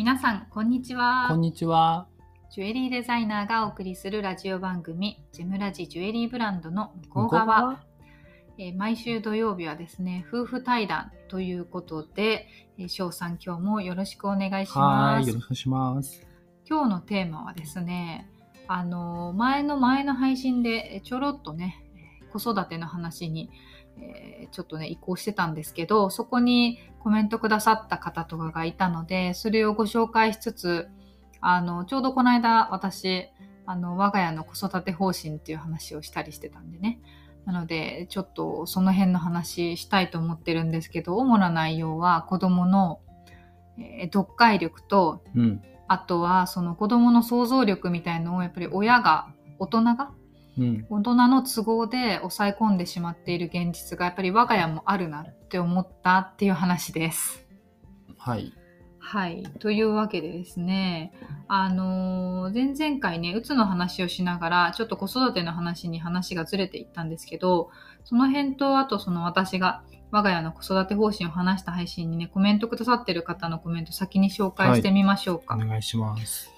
皆さん、こんにちは。こんにちは。ジュエリーデザイナーがお送りするラジオ番組、ジェムラジジュエリーブランドの向こう側。えー毎週土曜日はですね、夫婦対談ということで、えー翔さん今日もよろしくお願いしますはい、よろしくお願いします。今日のテーマはですね、あの前の前の配信でえちょろっとね、えー子育ての話に、えーちょっとね、移行してたんですけど、そこにコメントくださった方とかがいたので、それをご紹介しつつ、あの、ちょうどこの間私、あの、我が家の子育て方針っていう話をしたりしてたんでね。なので、ちょっとその辺の話したいと思ってるんですけど、主な内容は子供の、えー読解力とうん。あとはその子供の想像力みたいのをやっぱり親が大人がうん。大人の都合で抑え込んでしまっている現実がやっぱり我が家もあるなって思ったっていう話です。はい。はい。というわけでですね、あのー前々回ね、うつの話をしながら、ちょっと子育ての話に話がずれていったんですけど、その辺と、あとその私が我が家の子育て方針を話した配信にね、コメントくださってる方のコメント先に紹介してみましょうか。お願いします。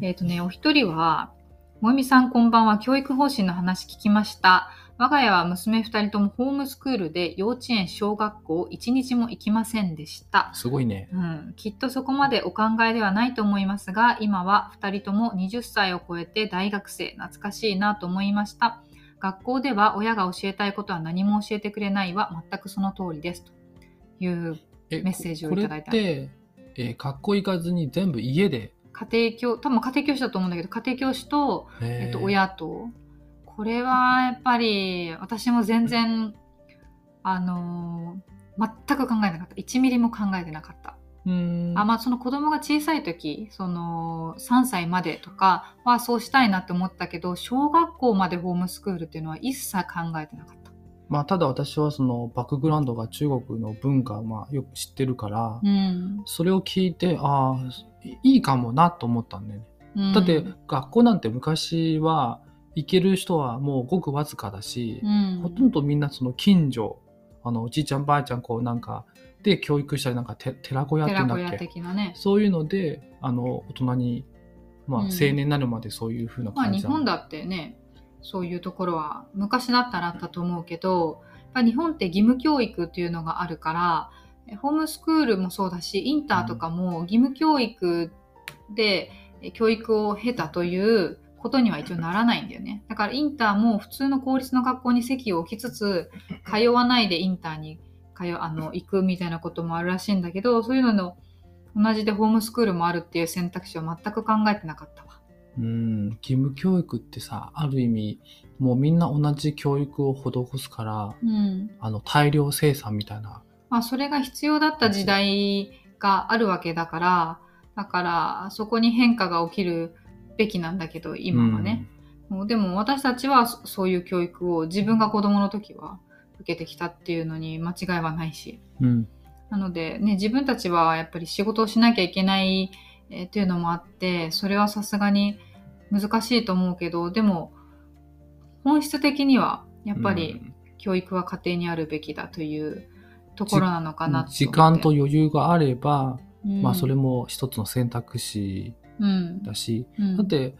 えっ、とね、お一人は、もえみさんこんばんは、教育方針の話聞きました。我が家は娘二人ともホームスクールで幼稚園、小学校一日も行きませんでした。すごいね。うん、きっとそこまでお考えではないと思いますが、今は二人とも20歳を超えて大学生、懐かしいなと思いました。学校では親が教えたいことは何も教えてくれないは全くその通りです。というえメッセージをいただいたこれって、えー学校行かずに全部家で、家庭教、多分家庭教師だと思うんだけど、家庭教師とええっと、親と。これはやっぱり私も全然、あのー全く考えなかった。1ミリも考えてなかった。うーん。あまあ、その子供が小さい時、その3歳までとかはそうしたいなって思ったけど、小学校までホームスクールっていうのは一切考えてなかった。まあ、ただ私はそのバックグラウンドが中国の文化をまあよく知ってるから、うん。それを聞いて、ああ、いいかもなと思ったんだよね。うん。だって、学校なんて昔は行ける人はもうごくわずかだし、うん、ほとんどみんなその近所、あの、おじいちゃんばあちゃん、こうなんか、で教育したりなんかて寺子屋ってんだ寺子屋っけ的なね。そういうので、あの、大人に、まあ、うん。青年になるまでそういうふうなまあ感じなの日本だってね、そういうところは昔だったらあったと思うけど、やっぱ日本って義務教育っていうのがあるから、えホームスクールもそうだし、インターとかも義務教育でえ教育を経たということには一応ならないんだよね。だからインターも普通の公立の学校に席を置きつつ、通わないでインターに通あの行くみたいなこともあるらしいんだけど、そういうのの同じでホームスクールもあるっていう選択肢は全く考えてなかったわ。うん、義務教育ってさ、ある意味、もうみんな同じ教育を施すから、うん。あの、大量生産みたいな。まあ、それが必要だった時代があるわけだから、だから、そこに変化が起きるべきなんだけど、今はね。もうでも私たちはそそういう教育を自分が子供の時は受けてきたっていうのに間違いはないし。うん。うん。なので、ね、自分たちはやっぱり仕事をしなきゃいけない、えーっていうのもあって、それはさすがに難しいと思うけど、でも、本質的にはやっぱり教育は家庭にあるべきだというところなのかな時間と余裕があれば、うんまあ、それも一つの選択肢うんだし、うんだって、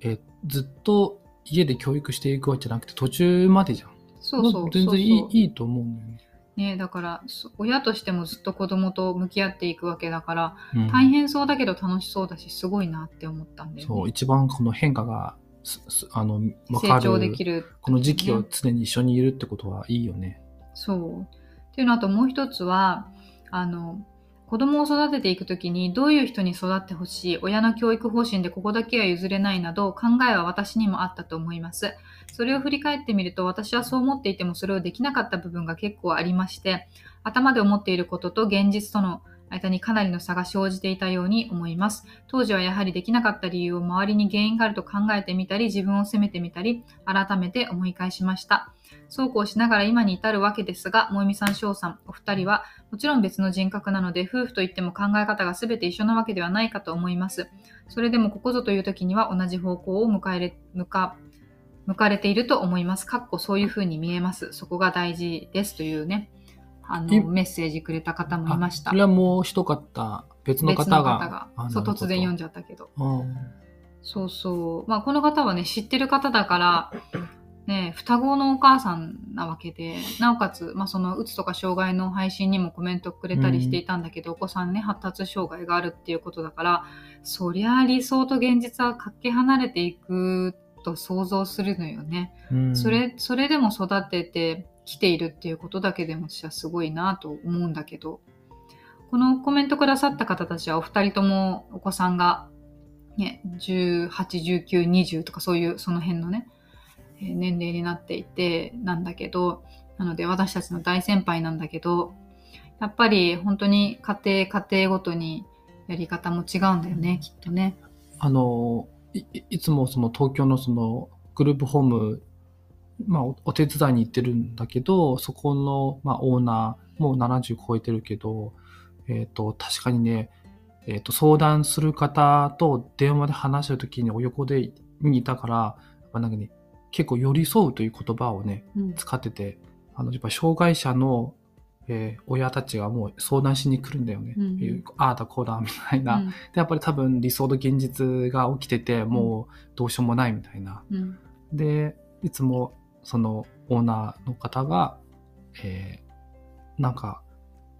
えずっと家で教育していくわけじゃなくて途中までじゃん。そうそう全然いいいいと思うんだよね。ね、だからそ親としてもずっと子供と向き合っていくわけだから、うん大変そうだけど楽しそうだしすごいなって思ったんだよね。そう、一番この変化がすすあの分成か長でるきる、この時期を常に一緒にいるってことはいいよね。そう。っていうのあともう一つはあの子供を育てていくときにどういう人に育ってほしい親の教育方針でここだけは譲れないなど考えは私にもあったと思います。それを振り返ってみると私はそう思っていてもそれをできなかった部分が結構ありまして頭で思っていることと現実との間にかなりの差が生じていたように思います。当時はやはりできなかった理由を周りに原因があると考えてみたり自分を責めてみたり改めて思い返しました。そうこうしながら今に至るわけですが、萌実さん、翔さん、お二人はもちろん別の人格なので、夫婦といっても考え方が全て一緒なわけではないかと思います。それでもここぞという時には同じ方向を向かえれ向か向かれていると思います。かっこそういう風に見えます。そこが大事ですというね、あいのメッセージくれた方もいましたあそ。れはもう一方、別の別方が。の方がそう突然読んじゃったけどうんそうそうまあこの方はね知ってる方だからね双子のお母さんなわけでなおかつ、まあ、そのうつとか障害の配信にもコメントくれたりしていたんだけど、お子さんね発達障害があるっていうことだからそりゃ理想と現実はかけ離れていくと想像するのよね。うんそれそれでも育ててきているっていうことだけでも私はすごいなと思うんだけどこのコメントくださった方たちはお二人ともお子さんが、ね、181920とかそういうその辺のね年齢になっていてなんだけどなので私たちの大先輩なんだけどやっぱり本当に家庭家庭ごとにやり方も違うんだよねきっとね。あのいいつもその東京のそのグループホーム、まあ、おお手伝いに行ってるんだけどそこの、まあ、オーナーもう70超えてるけど、えっと確かにね、えっと相談する方と電話で話してる時にお横で見にいたからなんか、ね、結構寄り添うという言葉をねうん。使っててあのやっぱ障害者の、えー親たちがもう相談しに来るんだよね、うん。ああだこうだみたいな。うん。でやっぱり多分理想と現実が起きててもうどうしようもないみたいな。うん。でいつもそのオーナーの方が、えーなんか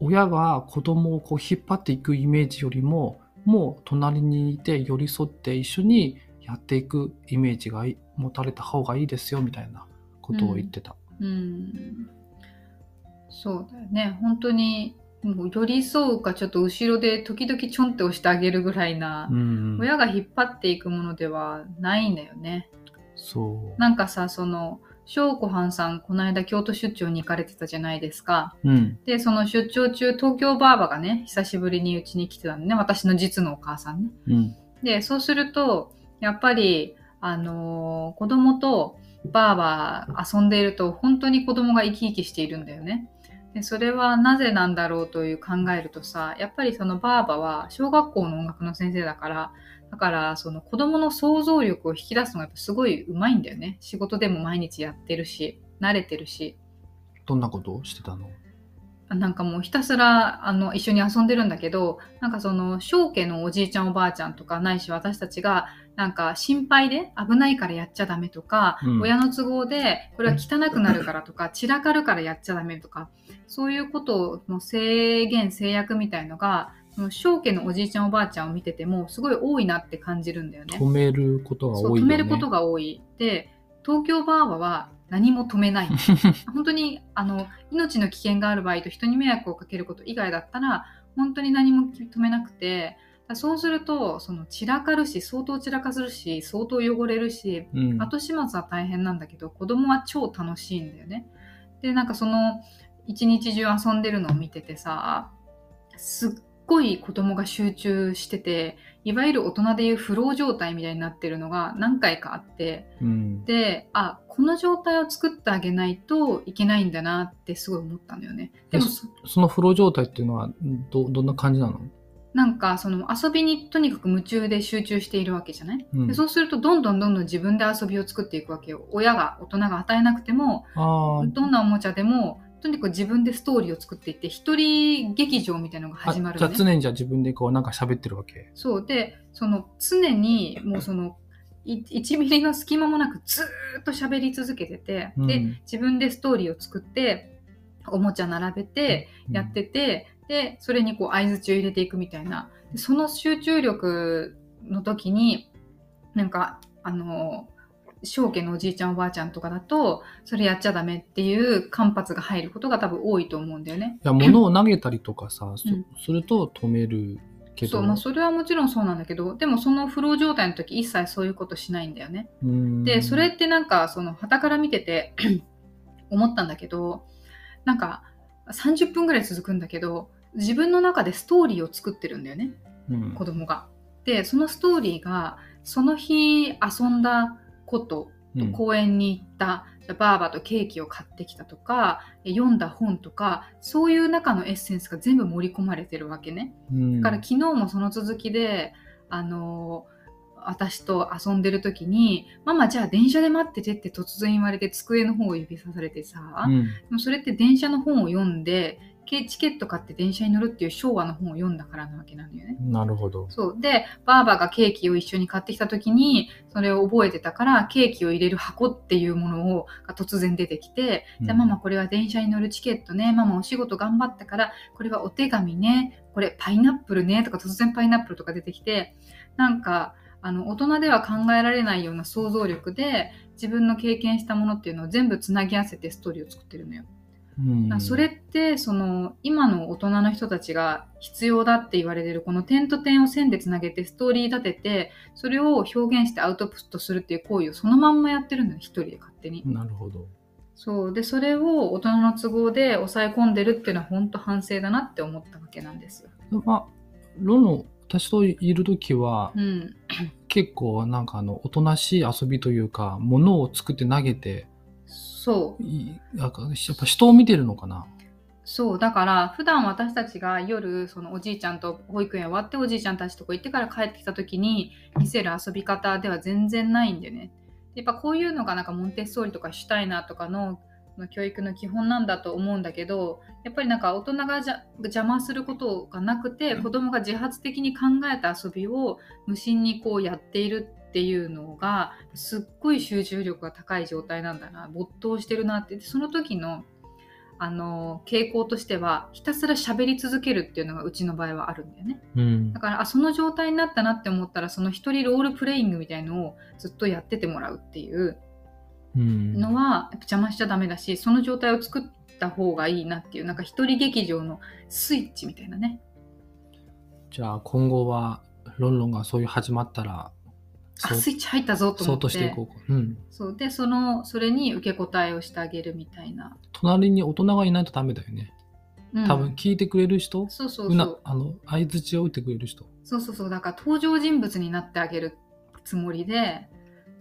親が子供をこう引っ張っていくイメージよりももう隣にいて寄り添って一緒にやっていくイメージがい持たれた方がいいですよみたいなことを言ってた。うんそうだよね本当にもう寄り添うかちょっと後ろで時々ちょんって押してあげるぐらいな、うん、親が引っ張っていくものではないんだよね。そう。なんかさその翔子はんさんこの間京都出張に行かれてたじゃないですか。うん。でその出張中東京ばあばがね久しぶりにうちに来てたのね私の実のお母さんね。うん。でそうするとやっぱりあのー子供とばあば遊んでいると本当に子供が生き生きしているんだよね。でそれはなぜなんだろうという考えるとさやっぱりそのばあばは小学校の音楽の先生だからだからその子供の想像力を引き出すのがやっぱすごい上手いんだよね。仕事でも毎日やってるし慣れてるし。どんなことをしてたの？なんかもうひたすらあの一緒に遊んでるんだけどなんかその正家のおじいちゃんおばあちゃんとかないし私たちがなんか心配で危ないからやっちゃダメとか、うん。親の都合でこれは汚くなるからとか散らかるからやっちゃダメとかそういうことの制限制約みたいのがその正家のおじいちゃんおばあちゃんを見ててもすごい多いなって感じるんだよね。止めることが多いよね。止めることが多い。で東京バーバは何も止めない。本当にあの命の危険がある場合と人に迷惑をかけること以外だったら本当に何も止めなくてだそうするとその散らかるし相当散らかするし相当汚れるしうん、後始末は大変なんだけど子供は超楽しいんだよね。でなんかその一日中遊んでるのを見ててさすっごい子供が集中してていわゆる大人でいうフロー状態みたいになってるのが何回かあってうん、であこの状態を作ってあげないといけないんだなってすごい思ったのよね。でもえそのフロー状態っていうのはどどんな感じなの、なんかその遊びにとにかく夢中で集中しているわけじゃない、うん。でそうするとどんどんどんどん自分で遊びを作っていくわけよ。親が大人が与えなくてもどんなおもちゃでもとにかく自分でストーリーを作っていって一人劇場みたいなのが始まるのね。あじゃあ常にじゃあ自分でこうなんか喋ってるわけ？そうでその常にもうそのい1ミリの隙間もなくずーっと喋り続けてて、うんで自分でストーリーを作っておもちゃ並べてやってて、でそれにこう相づちを入れていくみたいなでその集中力の時になんかあの正家のおじいちゃんおばあちゃんとかだとそれやっちゃダメっていう間髪が入ることが多分多いと思うんだよね。いや 物を投げたりとかさ、すると止めるけど。そうまあ、それはもちろんそうなんだけどでもそのフロー状態の時一切そういうことしないんだよね。うんでそれってなんかその傍から見てて 思ったんだけどなんか30分ぐらい続くんだけど自分の中でストーリーを作ってるんだよねうん子供が。でそのストーリーがその日遊んだことうん公園に行った、じゃあバーバとケーキを買ってきたとかえ読んだ本とかそういう中のエッセンスが全部盛り込まれてるわけね。うんだから昨日もその続きで、あの私と遊んでる時に「ママじゃあ電車で待ってて」って突然言われて机の方を指さされてさ、うんでもそれって電車の本を読んでけチケット買って電車に乗るっていう昭和の本を読んだからなわけなのよね。なるほど。そう。で、ばあばがケーキを一緒に買ってきた時に、それを覚えてたから、ケーキを入れる箱っていうものをが突然出てきて、じゃあママこれは電車に乗るチケットね、ママお仕事頑張ったから、これはお手紙ね、これパイナップルね、とか突然パイナップルとか出てきて、なんか、あの、大人では考えられないような想像力で、自分の経験したものっていうのを全部つなぎ合わせてストーリーを作ってるのよ。うんそれってその今の大人の人たちが必要だって言われてるこの点と点を線でつなげてストーリー立ててそれを表現してアウトプットするっていう行為をそのまんまやってるのよ一人で勝手に。なるほど。そうでそれを大人の都合で抑え込んでるっていうのは本当反省だなって思ったわけなんですよ。まあ、ロン私といるときは、うん、結構なんかあの、おとなしい遊びというか、物を作って投げて、そう。いなんかやっぱ人を見てるのかな。そう。だから普段私たちが夜そのおじいちゃんと保育園終わっておじいちゃんたちとこ行ってから帰ってきた時に見せる遊び方では全然ないんでね。やっぱこういうのがなんかモンテッソーリとかシュタイナーとかのの教育の基本なんだと思うんだけどやっぱりなんか大人がじゃ邪魔することがなくて子供が自発的に考えた遊びを無心にこうやっているっていうのがすっごい集中力が高い状態なんだな没頭してるなってでその時のあの傾向としてはひたすら喋り続けるっていうのがうちの場合はあるんだよねうんだ。からあその状態になったなって思ったらその一人ロールプレイングみたいのをずっとやっててもらうっていううん。のは邪魔しちゃダメだしその状態を作った方がいいなっていうなんか一人劇場のスイッチみたいなね。じゃあ今後は、ロンロンがそういう始まったら、あスイッチ入ったぞと思って。そうとしていこうか。うん。そう。でそのそれに受け答えをしてあげるみたいな、隣に大人がいないとダメだよね。うん。多分聞いてくれる人、そうそうそう。あの相づちを打ってくれる人。そうそうそう。だから登場人物になってあげるつもりで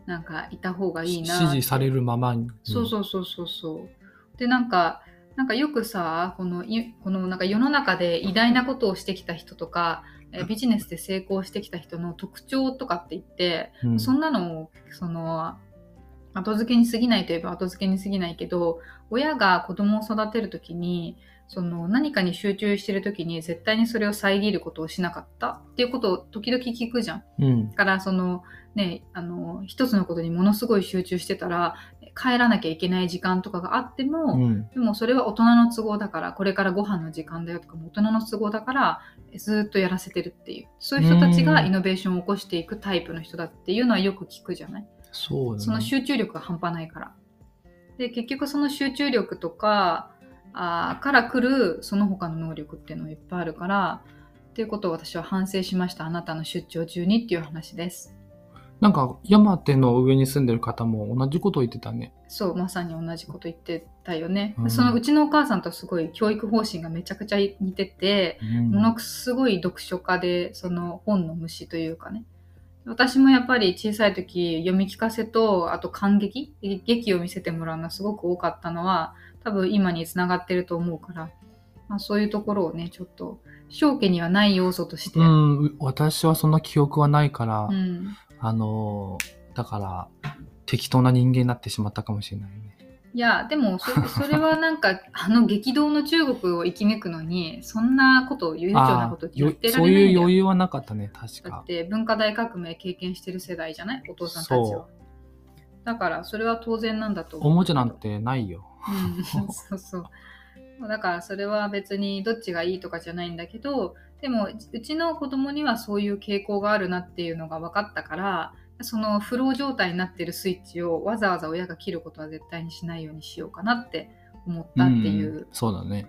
なんかいた方がいいな指示されるままに。そうそうそうそうそうでなんかなんかよくさこのいこのなんか世の中で偉大なことをしてきた人とかえビジネスで成功してきた人の特徴とかって言って、うん。そんなのをその後付けに過ぎないといえば後付けに過ぎないけど親が子供を育てる時にその何かに集中してる時に絶対にそれを遮ることをしなかったっていうことを時々聞くじゃん。うん。だからそのねあの一つのことにものすごい集中してたら帰らなきゃいけない時間とかがあっても、うん。でもそれは大人の都合だからこれからご飯の時間だよとかも大人の都合だからずっとやらせてるっていうそういう人たちがイノベーションを起こしていくタイプの人だっていうのはよく聞くじゃない？そうだね。その集中力が半端ないから。で結局その集中力とかあーから来るその他の能力っていうのがいっぱいあるからっていうことを私は反省しました。あなたの出張中にっていう話です。なんか山手の上に住んでる方も同じことを言ってたね。そうまさに同じこと言ってたよね、うん。そのうちのお母さんとすごい教育方針がめちゃくちゃ似てて、うん。ものすごい読書家でその本の虫というかね。私もやっぱり小さい時読み聞かせとあと感激劇を見せてもらうのがすごく多かったのは多分今につながってると思うから、まあ、そういうところをねちょっと正家にはない要素として、うん、私はそんな記憶はないから、うんあのー、だから、適当な人間になってしまったかもしれないね。いやでもそそれはなんか あの激動の中国を生き抜くのにそんなことを悠長なこと言ってらそうれないんだよいう余裕はなかったね、確かだっ。て文化大革命経験してる世代じゃない？お父さんたちはそ。だからそれは当然なんだと思う。おもちゃなんてないよ。うん、そうそう。だからそれは別にどっちがいいとかじゃないんだけどでもうちの子供にはそういう傾向があるなっていうのが分かったからそのフロー状態になってるスイッチをわざわざ親が切ることは絶対にしないようにしようかなって思ったっていう、んそうだね。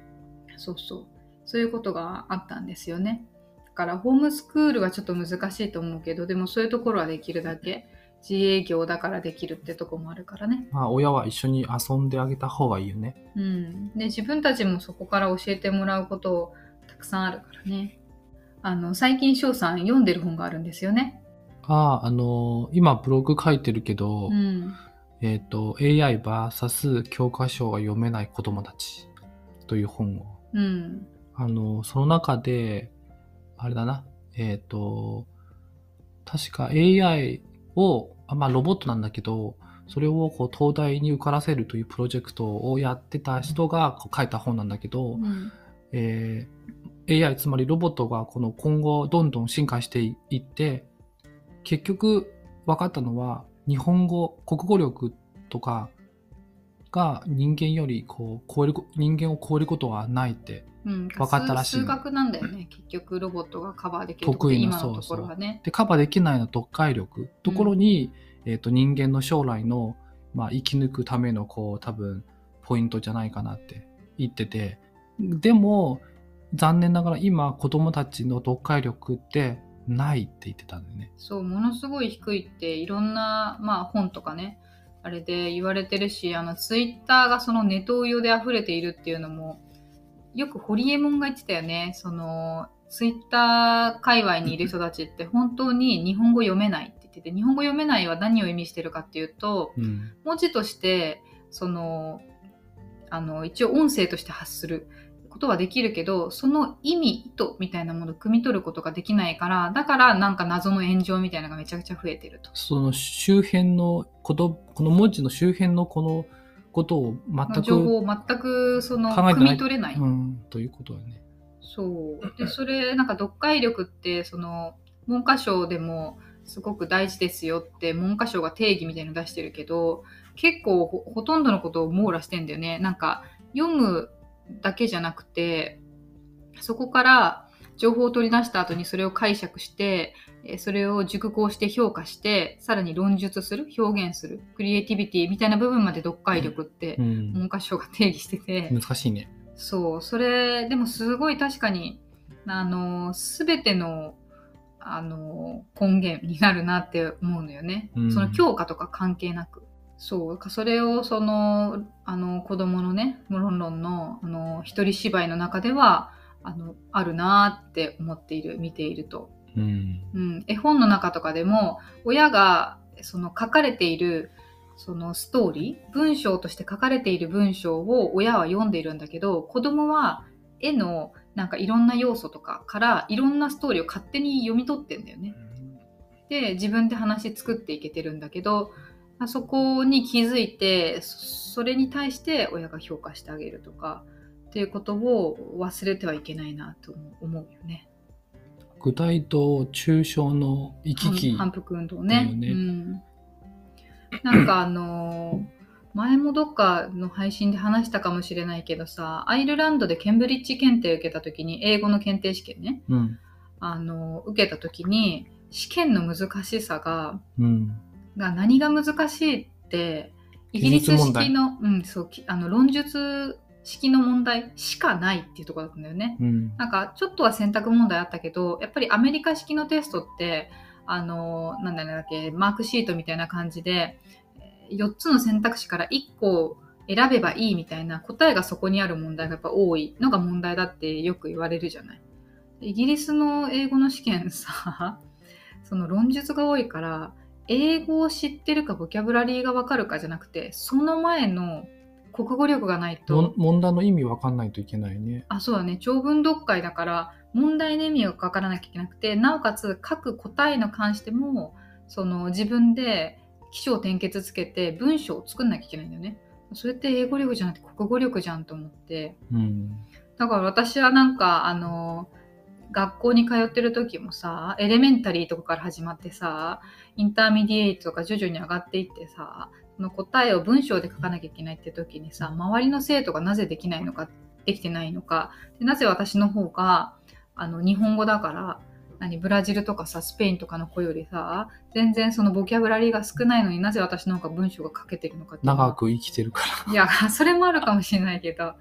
そうそう。そういうことがあったんですよね。だからホームスクールはちょっと難しいと思うけどでもそういうところはできるだけ自営業だからできるってとこもあるからね。まあ、親は一緒に遊んであげた方がいいよね。うん、で自分たちもそこから教えてもらうことをたくさんあるからね。あの最近翔さん読んでる本があるんですよね。ああ、あのー今ブログ書いてるけど、うん。えっ、と、AIVS 教科書が読めない子供たちという本を。うん。あの、その中で、あれだな、えっ、と、確か AI を、あまあロボットなんだけど、それをこう東大に受からせるというプロジェクトをやってた人がこう書いた本なんだけど、うん。えー AI つまりロボットがこの今後どんどん進化していって結局分かったのは日本語国語力とかが人間よりこう超えるこ人間を超えることはないってうん、分かったらしい。数数学なんだよね。結局ロボットがカバーできる得意なところはね。でカバーできないのは読解力ところに、えー、と人間の将来の、まあ、生き抜くためのこう多分ポイントじゃないかなって言ってて。でも残念ながら今子供たちの読解力ってないって言ってたんだよね。そうものすごい低いっていろんな、まあ、本とかねあれで言われてるしあのツイッターがそのネトウヨで溢れているっていうのもよくホリエモンが言ってたよねそのツイッター界隈にいる人たちって 本当に日本語読めないって言ってて日本語読めないは何を意味してるかっていうとうん文字としてそのあの一応音声として発することはできるけどその意味意図みたいなものを汲み取ることができないからだからなんか謎の炎上みたいなのがめちゃくちゃ増えてると。その周辺のことこの文字の周辺のこのことを全く情報を全くその汲み取れない。うん、ということだね。そうでそれなんか読解力ってその文科省でもすごく大事ですよって文科省が定義みたいの出してるけど結構ほほとんどのことを網羅してんだよねなんか読むだけじゃなくてそこから情報を取り出した後にそれを解釈してえーそれを熟考して評価してさらに論述する表現するクリエイティビティみたいな部分まで読解力ってうん、文科省が定義してて、難しいね。そう、それ、でもすごい確かに、あの、すべての、あの、根源になるなって思うのよね。うんその教科とか関係なく。そう、それをその、あの、子供のね、モロンロンの、あの、一人芝居の中では、あの、あるなって思っている、見ていると。うん。うん、絵本の中とかでも親がその書かれているそのストーリー文章として書かれている文章を親は読んでいるんだけど子供は絵のなんかいろんな要素とかからいろんなストーリーを勝手に読み取ってんだよね。で自分で話作っていけてるんだけどあそこに気づいてそそれに対して親が評価してあげるとかっていうことを忘れてはいけないなと思うよね。具体と抽象の行き来。反反復運動ねうん、なんかあのー前もどっかの配信で話したかもしれないけどさアイルランドでケンブリッジ検定受けた時に英語の検定試験ねうん。あのー受けた時に試験の難しさがうん。が何が難しいってイギリス式の,、うん、そうきあの論述式の問題しかないっていうところだったんだよね。うん。なんかちょっとは選択問題あったけどやっぱりアメリカ式のテストってあのなんだっけマークシートみたいな感じで4つの選択肢から1個選べばいいみたいな答えがそこにある問題がやっぱ多いのが問題だってよく言われるじゃない。イギリスの英語の試験さ その論述が多いから英語を知ってるかボキャブラリーがわかるかじゃなくてその前の国語力がないと問題の意味わかんないといけないね。あ、そうだね。長文読解だから、問題の意味が書からなきゃいけなくて、なおかつ書く答えに関しても、その自分で起承転結つけて文章を作んなきゃいけないんだよね。それって英語力じゃなくて国語力じゃんと思って。うん。だから私はなんか、あの、学校に通ってる時もさ、 elementary とかから始まってさ、 intermediate とか徐々に上がっていってさ、その答えを文章で書かなきゃいけないって時にさ、周りの生徒がなぜできないのか、できてないのか、でなぜ私の方が、あの、日本語だから、何、ブラジルとかさ、スペインとかの子よりさ、全然そのボキャブラリーが少ないのになぜ私の方が文章が書けてるのか長く生きてるかいや、それもあるかもしれないけど、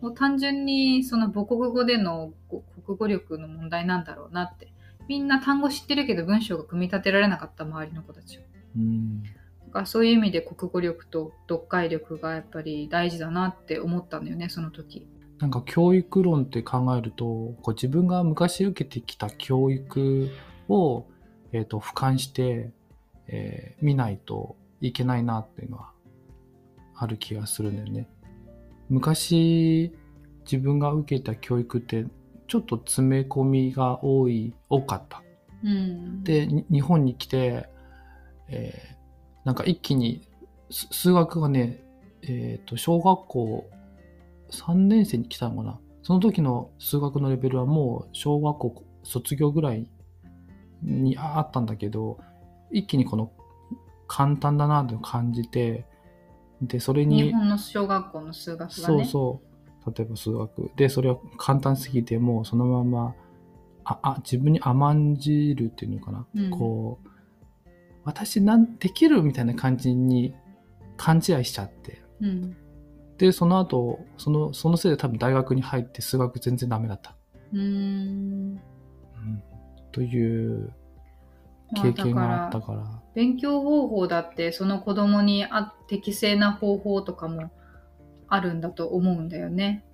もう単純にその母国語でのこ国語力の問題なんだろうなって。みんな単語知ってるけど文章が組み立てられなかった周りの子たちは。ら。うん。だからそういう意味で国語力と読解力がやっぱり大事だなって思ったんだよね、その時。なんか教育論って考えると、こう自分が昔受けてきた教育を、えー、と俯瞰して、えー見ないといけないなっていうのはある気がするんだよね。昔自分が受けた教育ってちょっと詰め込みが多い多かった。うん。でに日本に来て、えーなんか一気にす数学がね、えー、と小学校3年生に来たのかなその時の数学のレベルはもう小学校卒業ぐらいにあったんだけど、一気にこの簡単だなと感じて、で、それに、日本の小学校の数学がね。そうそう、例えば数学。で、それは簡単すぎて、もうそのまま、あ、あ、自分に甘んじるっていうのかな。うんこう、私なんできるみたいな感じに勘違いしちゃって。うん。で、その後、その、そのせいで多分大学に入って数学全然ダメだった。うーん。うん、というまあ経験があったから。勉強方法だってその子供にあ適正な方法とかもあるんだと思うんだよね。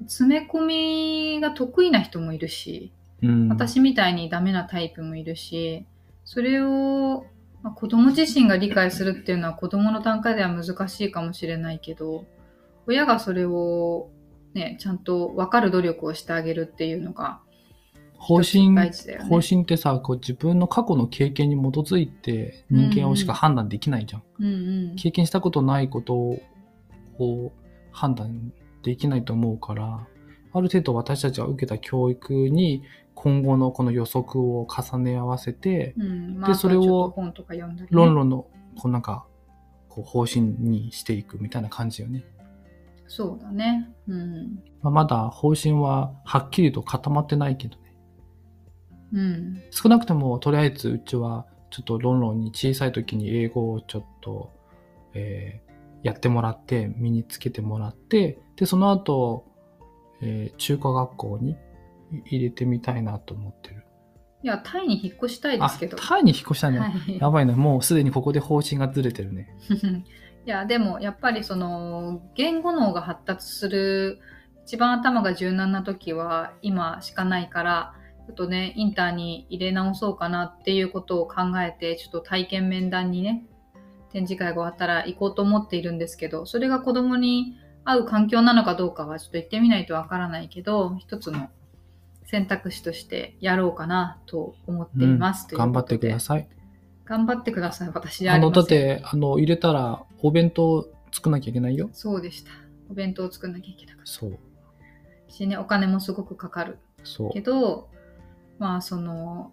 詰め込みが得意な人もいるし、うん、私みたいにダメなタイプもいるし、それを、まあ子供自身が理解するっていうのは子供の段階では難しいかもしれないけど、親がそれをね、ちゃんと分かる努力をしてあげるっていうのが方針、ね。方針ってさ、こう自分の過去の経験に基づいて人間をしか判断できないじゃん。うんうん。経験したことないことを判断できないと思うから、ある程度私たちが受けた教育に今後のこの予測を重ね合わせて、うん、まあ、でそれを。論論のこうなんかこう方針にしていくみたいな感じよね。そうだね。うん。まあ、まだ方針ははっきりと固まってないけどね。うん。少なくともとりあえずうちはちょっと論論に小さい時に英語をちょっと、えーやってもらって身につけてもらってでその後、えー中華学校に入れてみたいなと思ってる。いや、タイに引っ越したいであすけど。タイに引っ越したね。はい。やばいね。もうすでにここで方針がずれてるね。いや、でも、やっぱりその、言語脳が発達する、一番頭が柔軟な時は、今しかないから、ちょっとね、インターに入れ直そうかなっていうことを考えて、ちょっと体験面談にね、展示会が終わったら行こうと思っているんですけど、それが子供に合う環境なのかどうかはちょっと行ってみないとわからないけど、一つの選択肢としてやろうかなと思っています。う頑張ってください。頑張ってください。私ああの、だって、あの、入れたらお弁当作んなきゃいけないよ。そうでした。お弁当を作んなきゃいけなかっそう。たしね、お金もすごくかかるそうけ。ど、まあその、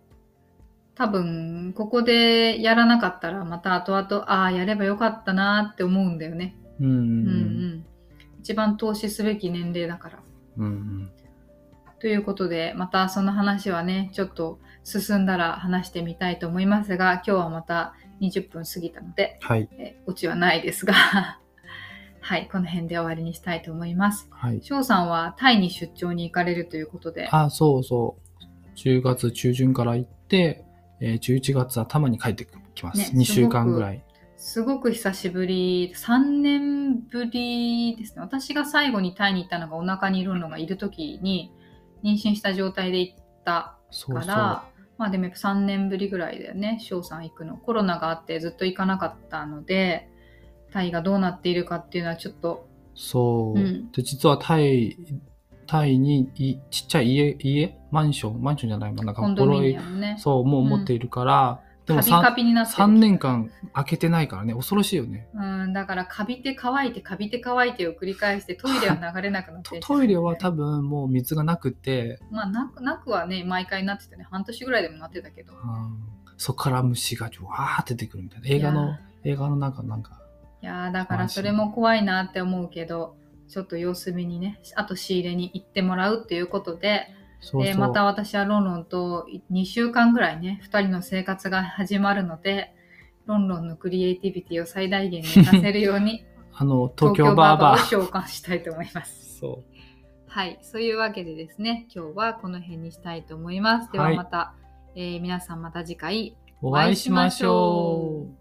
多分、ここでやらなかったら、また後々、ああ、やればよかったなって思うんだよね。うんうんうんうん。一番投資すべき年齢だから。うん。うんということで、またその話はね、ちょっと進んだら話してみたいと思いますが、今日はまた20分過ぎたので、はい。えオチはないですが、はい、この辺で終わりにしたいと思います。はい。翔さんはタイに出張に行かれるということで、あ、そうそう。10月中旬から行って、えー11月頭に帰ってきます。ね2週間ぐらい。すごく久しぶり、3年ぶりですね。私が最後にタイに行ったのがお腹にいるのがいる時に、妊娠した状態で行った。から、まあでもやっぱ3年ぶりぐらいだよね、翔さん行くの。コロナがあってずっと行かなかったので、タイがどうなっているかっていうのはちょっと、そう。うんで、実はタイ、タイにいちっちゃい家、家？マンション、マンションじゃないもん、なんかボロいね、そう、もう持っているから、でもカビカ 3, ビになってる。3年間開けてないからね、恐ろしいよね。うん、だからカビて乾いてカビて乾いてを繰り返してトイレは流れなくなって。ト トイレは多分もう水がなくて、まあなくなくはね毎回なっててね。半年ぐらいでもなってたけど。うん。そこから虫がジュワーって出てくるみたいな。映画の、映画の中なんか、いやーだか。らそれも怖いなって思うけどちょっと様子見にねあと仕入れに行ってもらうっていうことでそうそう。えーまた私はロンロンと2週間ぐらいね2人の生活が始まるのでロンロンのクリエイティビティを最大限に活かせるように あの、東京バーバをー。召喚したいと思います。そはい、そういうわけでですね、今日はこの辺にしたいと思います。でははいまた、えー皆さんまた次回う。お会いしましょう。